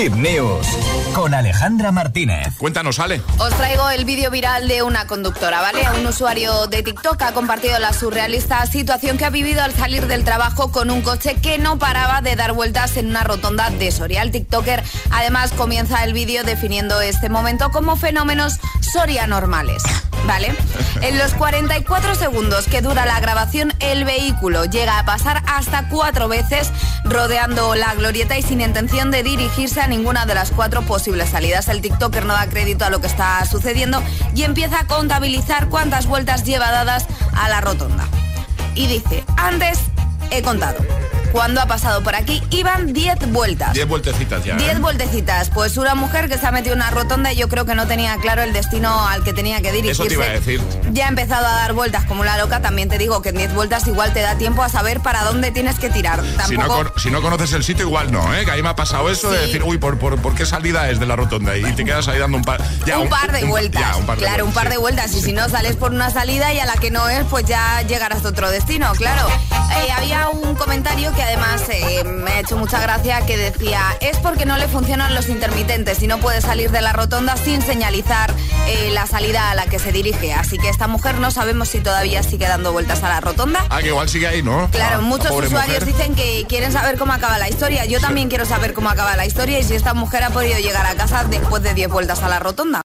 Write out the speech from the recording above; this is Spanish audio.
Hip News con Alejandra Martínez. Cuéntanos, Ale. Os traigo el vídeo viral de una conductora, ¿vale? Un usuario de TikTok ha compartido la surrealista situación que ha vivido al salir del trabajo con un coche que no paraba de dar vueltas en una rotonda de Soria. El TikToker además comienza el vídeo definiendo este momento como fenómenos Soria normales. ¿Vale? En los 44 segundos que dura la grabación, el vehículo llega a pasar hasta cuatro veces rodeando la glorieta y sin intención de dirigirse a ninguna de las cuatro posibles salidas. El TikToker no da crédito a lo que está sucediendo y empieza a contabilizar cuántas vueltas lleva dadas a la rotonda. Y dice, antes he contado cuando ha pasado por aquí iban 10 vueltas. 10 vueltecitas ya. 10 ¿eh? vueltecitas. Pues una mujer que se ha metido en una rotonda y yo creo que no tenía claro el destino al que tenía que dirigirse. Eso te iba a decir. Ya ha empezado a dar vueltas como la loca. También te digo que en 10 vueltas igual te da tiempo a saber para dónde tienes que tirar. Si no, si conoces el sitio, igual no, ¿eh? Que ahí me ha pasado eso de decir, uy, ¿por, por, por qué salida es de la rotonda? Y te quedas ahí dando un par, ya, un, par de un- vueltas. ya, un par de claro, un par de sí. vueltas. Y si no sales por una salida y a la que no es, pues ya llegarás a otro destino, claro. Eh, había un comentario que además eh, me ha hecho mucha gracia que decía, es porque no le funcionan los intermitentes y no puede salir de la rotonda sin señalizar eh, la salida a la que se dirige. Así que esta mujer no sabemos si todavía sigue dando vueltas a la rotonda. Ah, que igual sigue ahí, ¿no? Claro, Ah, muchos usuarios mujer. dicen que quieren saber cómo acaba la historia. Yo también quiero saber cómo acaba la historia y si esta mujer ha podido llegar a casa después de 10 vueltas a la rotonda.